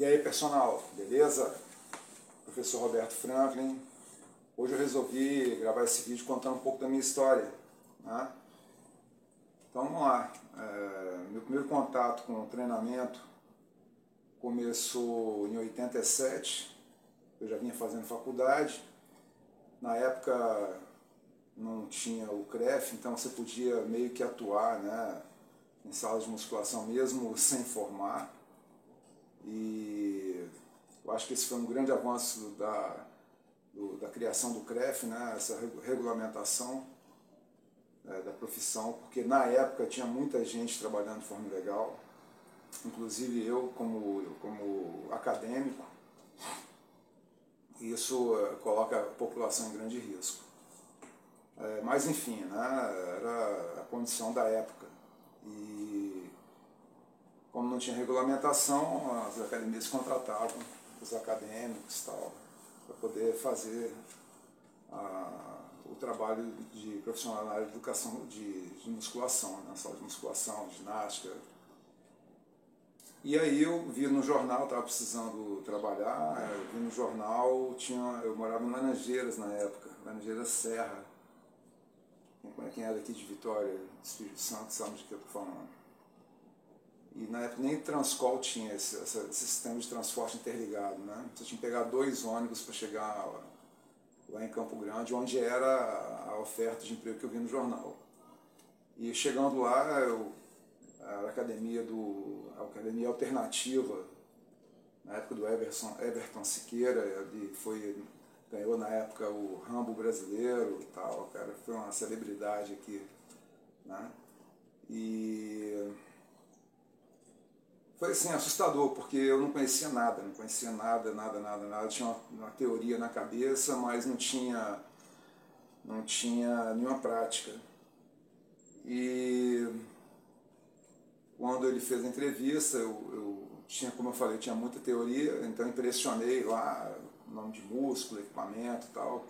E aí, personal, beleza? Professor Roberto Franklin. Hoje eu resolvi gravar esse vídeo contando um pouco da minha história. Né? Então vamos lá. É, meu primeiro contato com o treinamento começou em 87. Eu já vinha fazendo faculdade. Na época não tinha o CREF, então você podia meio que atuar né, em salas de musculação mesmo sem formar. E eu acho que esse foi um grande avanço da, do, da criação do CREF, né, essa regulamentação é, da profissão, porque na época tinha muita gente trabalhando de forma legal, inclusive eu como, como acadêmico, e isso é, coloca a população em grande risco. É, mas enfim, né, era a condição da época. E como não tinha regulamentação, as academias contratavam os acadêmicos tal, para poder fazer a, o trabalho de profissional na área de educação de, de musculação, na né, sala de musculação, ginástica. E aí eu vi no jornal, estava precisando trabalhar, eu vi no jornal, tinha, eu morava em Laranjeiras na época, Laranjeiras Serra. Quem era aqui de Vitória, Espírito Santo, sabe de que eu estou falando. E na época nem Transcol tinha esse, esse, sistema de transporte interligado, né? Você tinha que pegar dois ônibus para chegar lá, em Campo Grande, onde era a oferta de emprego que eu vi no jornal. E chegando lá, eu, a academia do a academia alternativa na época do Everton, Everton Siqueira, ele foi ganhou na época o Rambo brasileiro e tal, cara, foi uma celebridade aqui, né? E foi assim, assustador, porque eu não conhecia nada, não conhecia nada, nada, nada, nada. Tinha uma, uma teoria na cabeça, mas não tinha, não tinha nenhuma prática. E quando ele fez a entrevista, eu, eu tinha, como eu falei, tinha muita teoria, então impressionei lá, nome de músculo, equipamento e tal.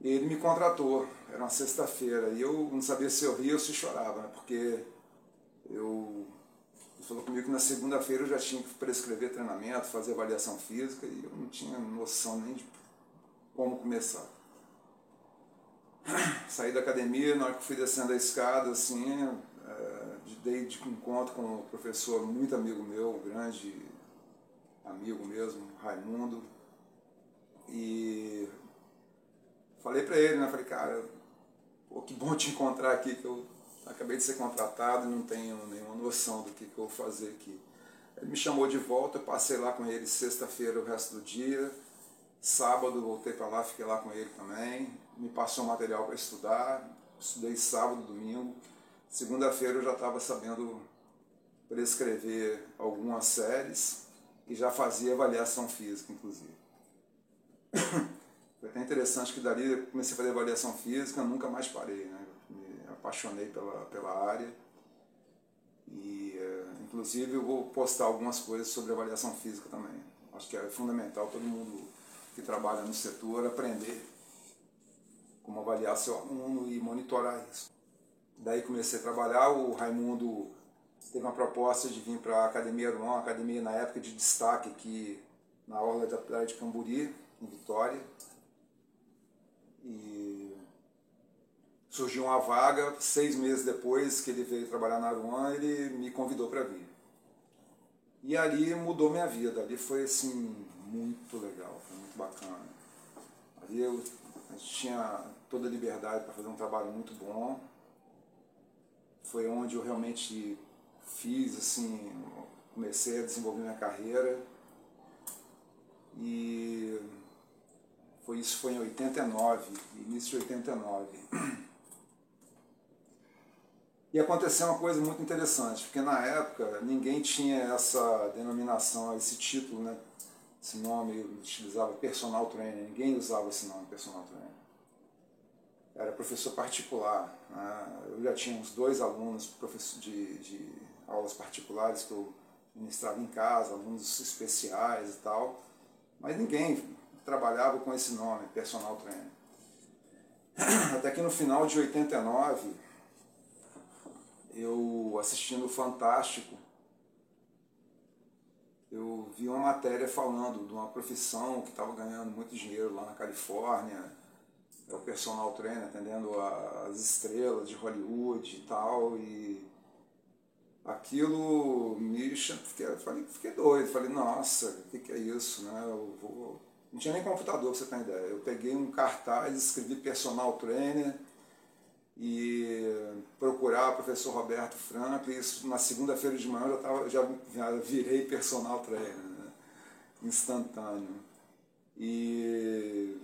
E ele me contratou, era uma sexta-feira, e eu não sabia se eu ria ou se chorava, né? porque eu falou comigo que na segunda-feira eu já tinha que prescrever treinamento, fazer avaliação física e eu não tinha noção nem de como começar. Saí da academia, na hora que fui descendo a escada, assim, é, dei de encontro com um professor muito amigo meu, um grande amigo mesmo, Raimundo, e falei para ele, né, falei, cara, pô, que bom te encontrar aqui, que eu acabei de ser contratado não tenho nenhuma noção do que, que eu vou fazer aqui. Ele me chamou de volta, eu passei lá com ele sexta-feira o resto do dia, sábado voltei para lá, fiquei lá com ele também, me passou material para estudar, estudei sábado, domingo, segunda-feira eu já estava sabendo prescrever algumas séries e já fazia avaliação física, inclusive. Foi até interessante que dali eu comecei a fazer avaliação física, nunca mais parei, né? Apaixonei pela, pela área. E, é, inclusive, eu vou postar algumas coisas sobre avaliação física também. Acho que é fundamental todo mundo que trabalha no setor aprender como avaliar seu aluno e monitorar isso. Daí comecei a trabalhar, o Raimundo teve uma proposta de vir para a Academia Aruan, uma academia na época de destaque aqui na Orla da Praia de Camburi, em Vitória. E surgiu uma vaga, seis meses depois que ele veio trabalhar na Aruan, ele me convidou para vir. E ali mudou minha vida, ali foi assim, muito legal, foi muito bacana. Ali eu, a gente tinha toda a liberdade para fazer um trabalho muito bom. Foi onde eu realmente fiz, assim, comecei a desenvolver minha carreira. E foi, isso foi em 89, início de 89. E aconteceu uma coisa muito interessante, porque na época ninguém tinha essa denominação, esse título, né? esse nome, utilizava personal trainer, ninguém usava esse nome, personal trainer. Era professor particular. Né? Eu já tinha uns dois alunos de, de aulas particulares que eu ministrava em casa, alunos especiais e tal, mas ninguém trabalhava com esse nome, personal trainer. Até que no final de 89, eu assistindo o Fantástico, eu vi uma matéria falando de uma profissão que estava ganhando muito dinheiro lá na Califórnia, é o personal trainer atendendo as estrelas de Hollywood e tal, e aquilo me fiquei, falei, fiquei doido, falei, nossa, o que, que é isso, né? Eu vou... Não tinha nem computador, pra você ter ideia. Eu peguei um cartaz, escrevi personal trainer e procurar o professor Roberto Franco, isso na segunda-feira de manhã eu já, tava, já, já virei personal trainer, né? instantâneo. E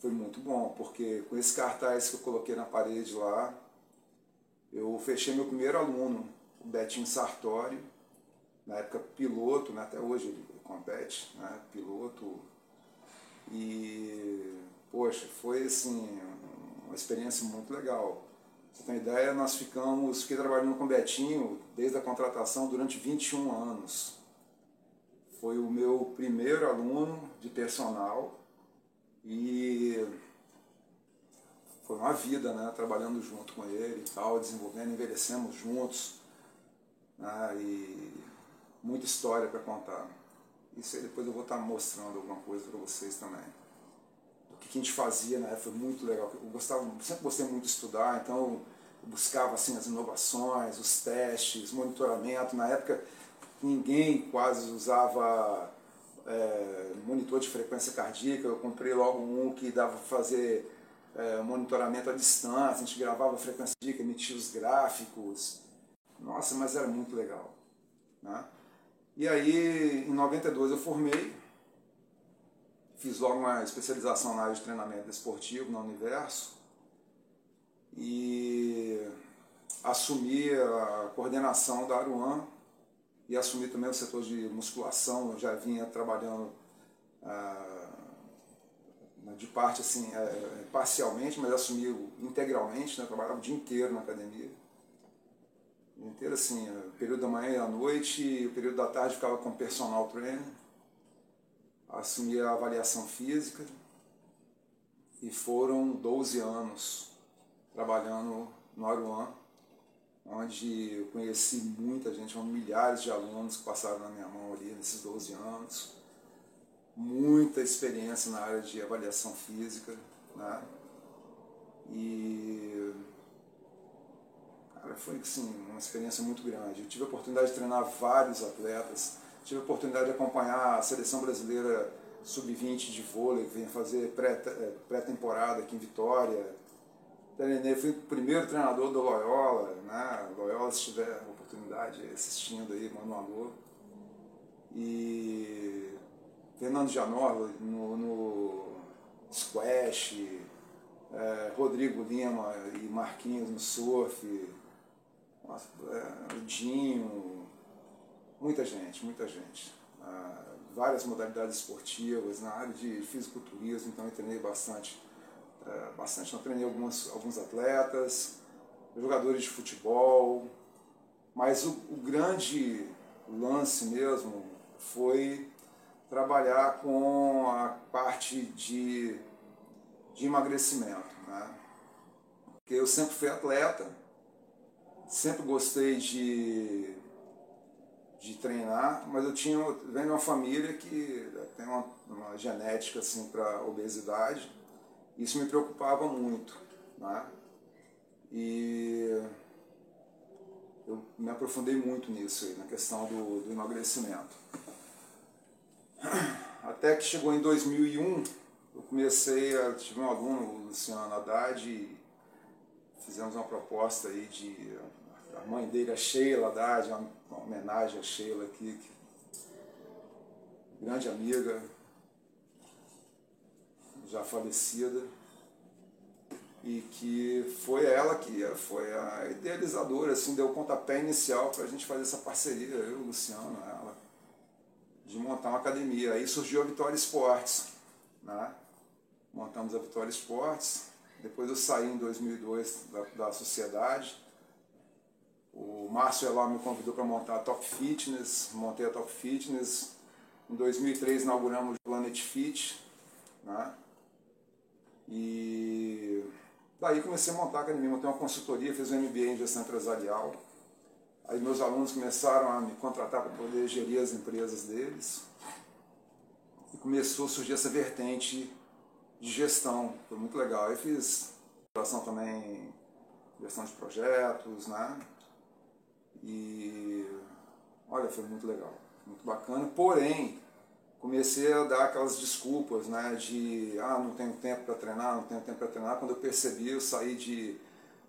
foi muito bom, porque com esse cartaz que eu coloquei na parede lá, eu fechei meu primeiro aluno, o Betinho Sartório, na época piloto, né, até hoje ele compete, né, piloto. E, poxa, foi assim, uma experiência muito legal. Você tem ideia, nós ficamos, fiquei trabalhando com o Betinho desde a contratação durante 21 anos. Foi o meu primeiro aluno de personal e foi uma vida, né, trabalhando junto com ele e tal, desenvolvendo, envelhecemos juntos né, e muita história para contar. Isso aí depois eu vou estar tá mostrando alguma coisa para vocês também. Que a gente fazia na época foi muito legal. Eu gostava, sempre gostei muito de estudar, então eu buscava assim as inovações, os testes, monitoramento. Na época ninguém quase usava é, monitor de frequência cardíaca. Eu comprei logo um que dava para fazer é, monitoramento à distância. A gente gravava a frequência cardíaca, emitia os gráficos. Nossa, mas era muito legal. Né? E aí, em 92 eu formei, fiz logo uma especialização na área de treinamento esportivo na Universo e assumi a coordenação da Aruan e assumi também o setor de musculação, eu já vinha trabalhando ah, de parte assim, é, parcialmente, mas assumi integralmente, né? trabalhava o dia inteiro na academia. Inteiro assim, o período da manhã e da noite, e o período da tarde ficava com personal trainer, assumia a avaliação física e foram 12 anos trabalhando no Aruan, onde eu conheci muita gente, milhares de alunos que passaram na minha mão ali nesses 12 anos, muita experiência na área de avaliação física, né? E Cara, foi assim, uma experiência muito grande. Eu tive a oportunidade de treinar vários atletas, tive a oportunidade de acompanhar a seleção brasileira sub-20 de vôlei, que vinha fazer eh, pré-temporada aqui em Vitória. Treinei, fui o primeiro treinador do Loyola, né? Loyola, se tiver oportunidade assistindo aí, manda um alô. E Fernando Janor no, no squash, é, Rodrigo Lima e Marquinhos no surf, nossa, é, o Dinho, muita gente, muita gente. Ah, várias modalidades esportivas, na área de fisiculturismo, então eu treinei bastante. É, bastante, não treinei alguns, alguns atletas, jogadores de futebol, mas o, o grande lance mesmo foi trabalhar com a parte de, de emagrecimento. Né? Porque eu sempre fui atleta, sempre gostei de, de treinar, mas eu tinha venho de uma família que tem uma, uma genética assim para obesidade. Isso me preocupava muito, né? E eu me aprofundei muito nisso aí, na questão do, do emagrecimento. Até que chegou em 2001, eu comecei a tive um aluno, o Luciano Haddad, e fizemos uma proposta aí de a mãe dele, a Sheila Haddad, uma, homenagem a Sheila aqui, que, grande amiga, já falecida, e que foi ela que foi a idealizadora, assim, deu o pontapé inicial para a gente fazer essa parceria, eu, Luciano, ela, de montar uma academia. Aí surgiu a Vitória Esportes, né? montamos a Vitória Esportes, depois eu saí em 2002 da, da sociedade, o Márcio Eló me convidou para montar a Top Fitness, montei a Top Fitness. Em 2003 inauguramos o Planet Fit, né? E daí comecei a montar a academia, montei uma consultoria, fiz um MBA em gestão empresarial. Aí meus alunos começaram a me contratar para poder gerir as empresas deles. E começou a surgir essa vertente de gestão, foi muito legal. Aí fiz gestão também, gestão de projetos, né? E olha, foi muito legal, muito bacana. Porém, comecei a dar aquelas desculpas, né? De ah, não tenho tempo para treinar, não tenho tempo para treinar. Quando eu percebi, eu saí de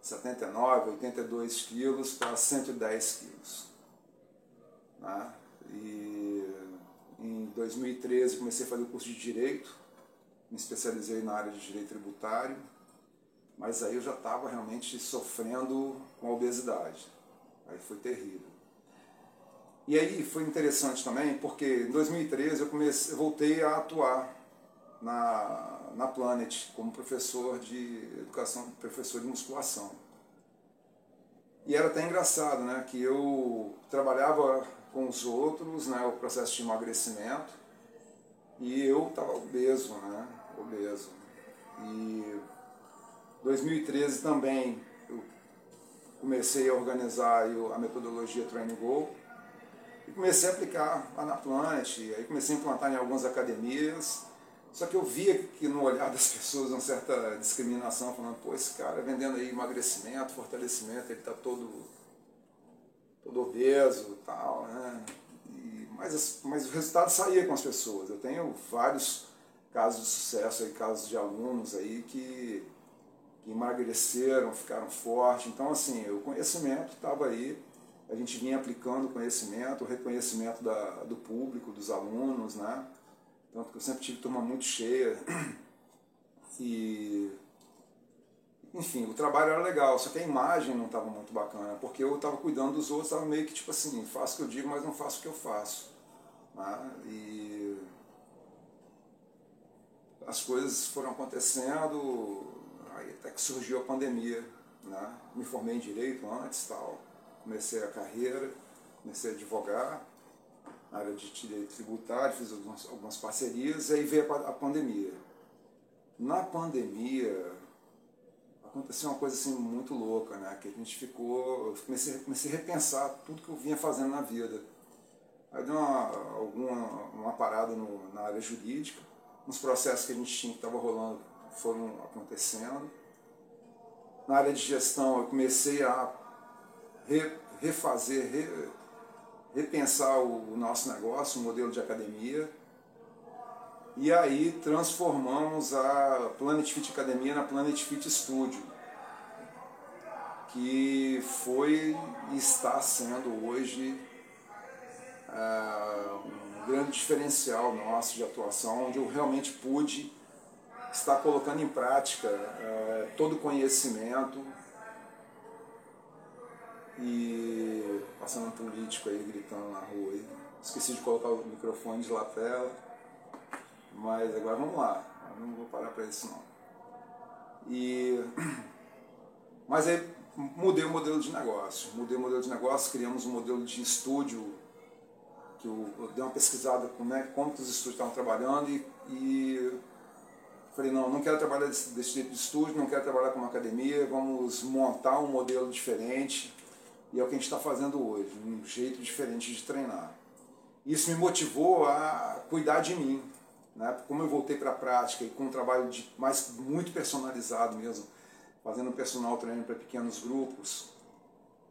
79, 82 quilos para 110 quilos. Né? E em 2013 comecei a fazer o curso de Direito, me especializei na área de Direito Tributário, mas aí eu já estava realmente sofrendo com a obesidade. Aí foi terrível. E aí foi interessante também, porque em 2013 eu, comecei, eu voltei a atuar na, na Planet como professor de educação, professor de musculação. E era até engraçado, né, que eu trabalhava com os outros, né, o processo de emagrecimento, e eu estava obeso, né, obeso. E 2013 também comecei a organizar a metodologia Training Go, e comecei a aplicar lá na Planet, aí comecei a implantar em algumas academias, só que eu via que no olhar das pessoas uma certa discriminação, falando, pô, esse cara vendendo aí emagrecimento, fortalecimento, ele está todo, todo obeso tal, né? E, mas, mas o resultado saía com as pessoas. Eu tenho vários casos de sucesso aí, casos de alunos aí que emagreceram, ficaram fortes. Então, assim, o conhecimento estava aí, a gente vinha aplicando o conhecimento, o reconhecimento da, do público, dos alunos, né? Tanto que eu sempre tive turma muito cheia. E. Enfim, o trabalho era legal, só que a imagem não estava muito bacana, porque eu estava cuidando dos outros, estava meio que tipo assim, faço o que eu digo, mas não faço o que eu faço. Né? E as coisas foram acontecendo, aí até que surgiu a pandemia. Né? Me formei em direito antes, tal, comecei a carreira, comecei a advogar, área de direito tributário, fiz algumas, algumas parcerias, e aí veio a, a pandemia. Na pandemia, aconteceu uma coisa assim muito louca, né? Que a gente ficou. Eu comecei, comecei a repensar tudo que eu vinha fazendo na vida. Aí deu uma, alguma, uma parada no, na área jurídica, uns processos que a gente tinha que estava rolando foram acontecendo. Na área de gestão eu comecei a re, refazer, re, repensar o nosso negócio, o modelo de academia. E aí transformamos a Planet Fit Academia na Planet Fit Studio, que foi e está sendo hoje uh, um grande diferencial nosso de atuação, onde eu realmente pude estar colocando em prática uh, todo o conhecimento e passando um político aí gritando na rua. Aí. Esqueci de colocar o microfone de lapela, mas agora vamos lá, eu não vou parar para isso não. E, mas aí mudei o modelo de negócio, mudei o modelo de negócio, criamos um modelo de estúdio, que eu, eu dei uma pesquisada como, é, como que os estúdios estavam trabalhando e, e falei, não, não quero trabalhar desse, desse tipo de estúdio, não quero trabalhar com uma academia, vamos montar um modelo diferente e é o que a gente está fazendo hoje, um jeito diferente de treinar. Isso me motivou a cuidar de mim. Né? Como eu voltei para a prática e com um trabalho de, mais muito personalizado mesmo, fazendo personal treino para pequenos grupos,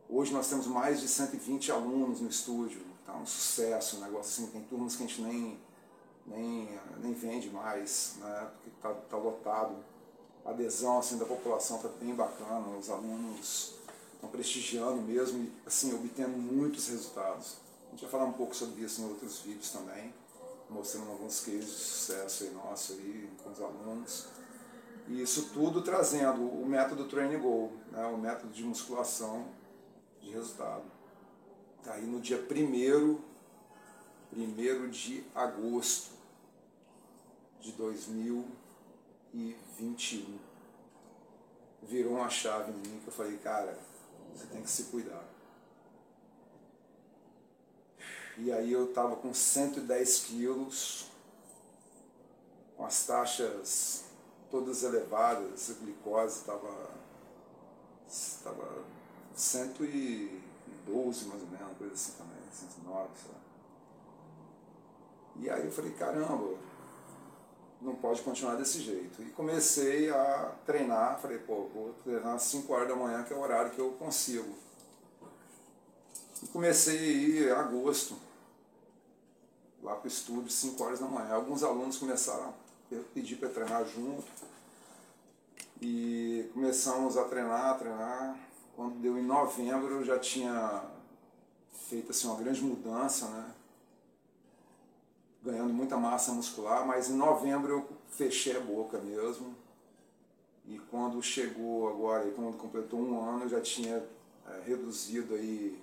hoje nós temos mais de 120 alunos no estúdio. Tá um sucesso, um negócio assim, tem turmas que a gente nem, nem, nem vende mais, né? porque está tá lotado. A adesão assim, da população está bem bacana, os alunos estão prestigiando mesmo e assim, obtendo muitos resultados. A gente vai falar um pouco sobre isso em outros vídeos também, mostrando alguns cases de sucesso aí nosso aí, com os alunos. E isso tudo trazendo o método Training Goal, né, o método de musculação de resultado. Tá aí no dia 1 primeiro de agosto de 2021. Virou uma chave em mim que eu falei, cara, você tem que se cuidar. E aí eu estava com 110 quilos, com as taxas todas elevadas, a glicose 100 e 112 mais ou menos, coisa assim também, 109, sei lá. E aí eu falei, caramba, não pode continuar desse jeito. E comecei a treinar, falei, pô, vou treinar às 5 horas da manhã, que é o horário que eu consigo. E comecei a ir em agosto, lá para o estúdio, 5 horas da manhã. Alguns alunos começaram a pedir para treinar junto. E começamos a treinar, a treinar. Quando deu em novembro, eu já tinha feito assim, uma grande mudança, né? Ganhando muita massa muscular, mas em novembro eu fechei a boca mesmo. E quando chegou agora, quando completou um ano, eu já tinha é, reduzido aí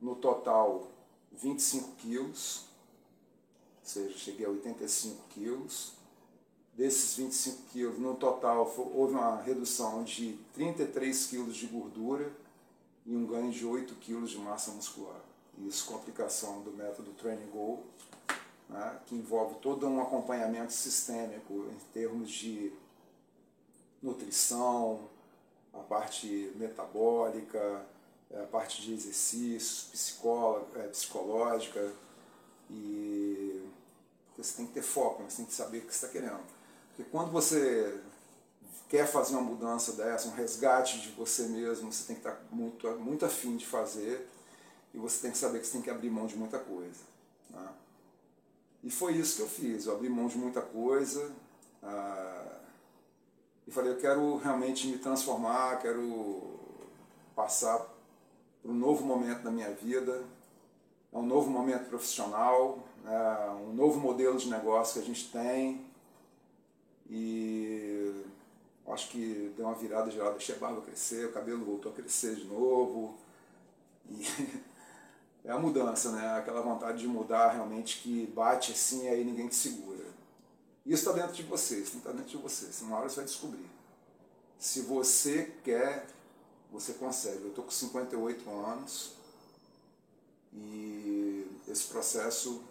no total 25 quilos, ou seja, cheguei a 85 quilos. Desses 25 quilos, no total, houve uma redução de 33 quilos de gordura e um ganho de 8 quilos de massa muscular. Isso com aplicação do método Training Goal, né, que envolve todo um acompanhamento sistêmico em termos de nutrição, a parte metabólica, a parte de exercícios, é, psicológica, e você tem que ter foco, você tem que saber o que você está querendo. Porque quando você quer fazer uma mudança dessa, um resgate de você mesmo, você tem que estar muito, muito afim de fazer e você tem que saber que você tem que abrir mão de muita coisa. Né? E foi isso que eu fiz, eu abri mão de muita coisa ah, e falei, eu quero realmente me transformar, quero passar para um novo momento da minha vida, é um novo momento profissional, é um novo modelo de negócio que a gente tem. E acho que deu uma virada geral, deixei a barba crescer, o cabelo voltou a crescer de novo. E é a mudança, né? Aquela vontade de mudar realmente que bate assim e aí ninguém te segura. Isso está dentro de você, isso está dentro de você. Uma hora você vai descobrir. Se você quer, você consegue. Eu estou com 58 anos e esse processo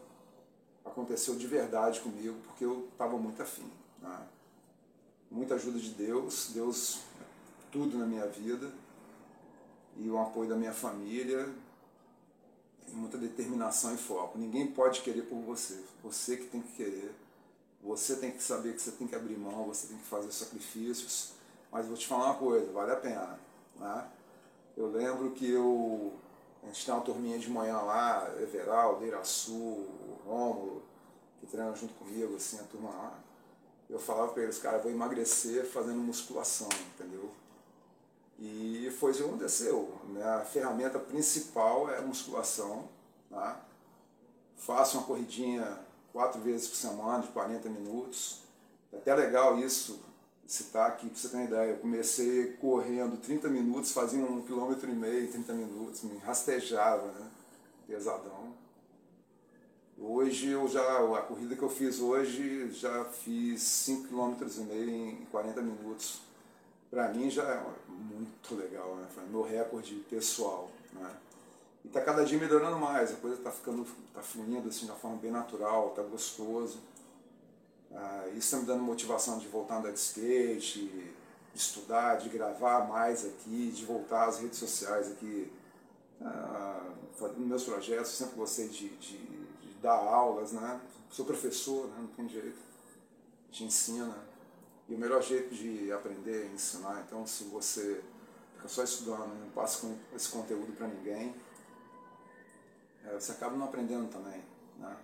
aconteceu de verdade comigo porque eu estava muito afim. Né? Muita ajuda de Deus, Deus tudo na minha vida e o apoio da minha família muita determinação e foco. Ninguém pode querer por você. Você que tem que querer. Você tem que saber que você tem que abrir mão, você tem que fazer sacrifícios. Mas vou te falar uma coisa, vale a pena. Né? Eu lembro que eu. A gente tem uma turminha de manhã lá, Everaldo, Iraçu, Rômulo, que treinam junto comigo, assim, a turma lá. Eu falava para eles, cara, vou emagrecer fazendo musculação, entendeu? E foi isso que aconteceu. Né? A ferramenta principal é a musculação. Tá? Faço uma corridinha quatro vezes por semana, de 40 minutos. É até legal isso, citar aqui para você ter uma ideia. Eu comecei correndo 30 minutos, fazia um quilômetro e meio, 30 minutos, me rastejava, né? pesadão. Hoje eu já, a corrida que eu fiz hoje, já fiz 5 km em 40 minutos para mim já é muito legal, né? Foi meu recorde pessoal, né? E tá cada dia melhorando mais, a coisa tá ficando, tá fluindo assim de uma forma bem natural, tá gostoso. Ah, isso tá me dando motivação de voltar a andar de skate, de estudar, de gravar mais aqui, de voltar às redes sociais aqui, ah, meus projetos, sempre gostei de, de, de dar aulas, né? Sou professor, né? não tem jeito, a gente ensina. E o melhor jeito de aprender é ensinar. Então, se você fica só estudando não passa esse conteúdo para ninguém, é, você acaba não aprendendo também. Né?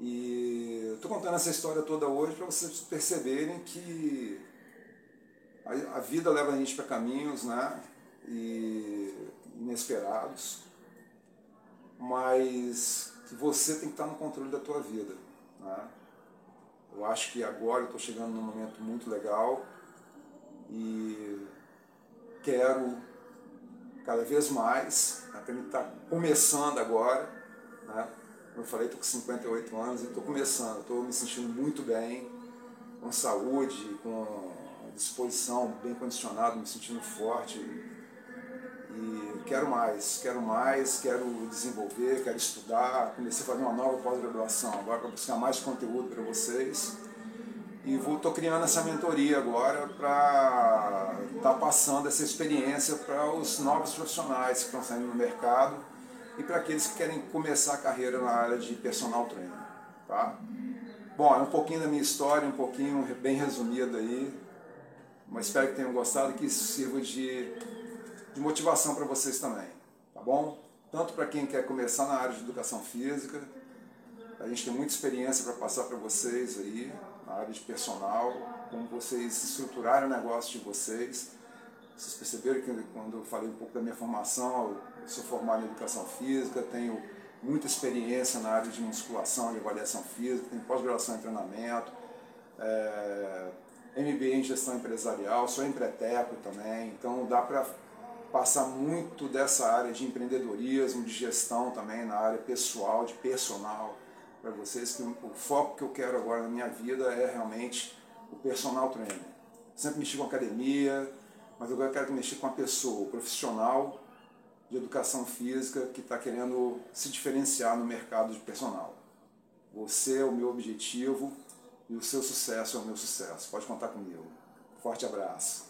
E estou contando essa história toda hoje para vocês perceberem que a, a vida leva a gente para caminhos né? e inesperados, mas que você tem que estar no controle da tua vida. Né? Eu acho que agora eu estou chegando num momento muito legal e quero cada vez mais, até me está começando agora, né? como eu falei, estou com 58 anos e estou começando, estou me sentindo muito bem, com saúde, com disposição, bem condicionado, me sentindo forte e quero mais, quero mais, quero desenvolver, quero estudar. Comecei a fazer uma nova pós-graduação agora para buscar mais conteúdo para vocês. E estou criando essa mentoria agora para estar tá passando essa experiência para os novos profissionais que estão saindo no mercado e para aqueles que querem começar a carreira na área de personal trainer. Tá? Bom, é um pouquinho da minha história, um pouquinho bem resumida aí, mas espero que tenham gostado e que isso sirva de, de motivação para vocês também, tá bom? Tanto para quem quer começar na área de educação física, a gente tem muita experiência para passar para vocês aí, na área de personal, como vocês estruturarem o negócio de vocês. Vocês perceberam que quando eu falei um pouco da minha formação, eu sou formado em educação física, tenho muita experiência na área de musculação e avaliação física, tenho pós-graduação em treinamento, é, MBA em gestão empresarial, sou empreteco também, então dá para passar muito dessa área de empreendedorismo, de gestão também, na área pessoal, de personal, para vocês que o foco que eu quero agora na minha vida é realmente o personal trainer. Sempre mexi com academia, mas agora eu quero mexer com a pessoa, o profissional de educação física que está querendo se diferenciar no mercado de personal. Você é o meu objetivo e o seu sucesso é o meu sucesso. Pode contar comigo. Forte abraço.